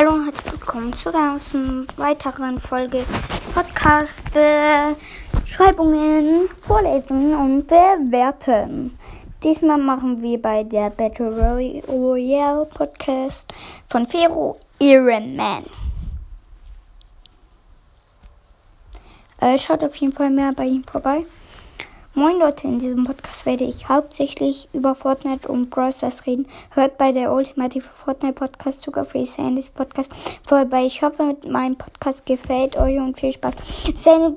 Hallo und herzlich willkommen zu einer weiteren Folge Podcast Beschreibungen, Vorlesen und Bewerten. Diesmal machen wir bei der Battle Royale Podcast von Fero Iron Man. Äh, schaut auf jeden Fall mehr bei ihm vorbei. Moin Leute, in diesem Podcast werde ich hauptsächlich über Fortnite und Brawl Stars reden. Hört bei der Ultimative Fortnite Podcast Sugar Free Sandys Podcast vorbei. Ich hoffe, mein Podcast gefällt euch und viel Spaß. Seine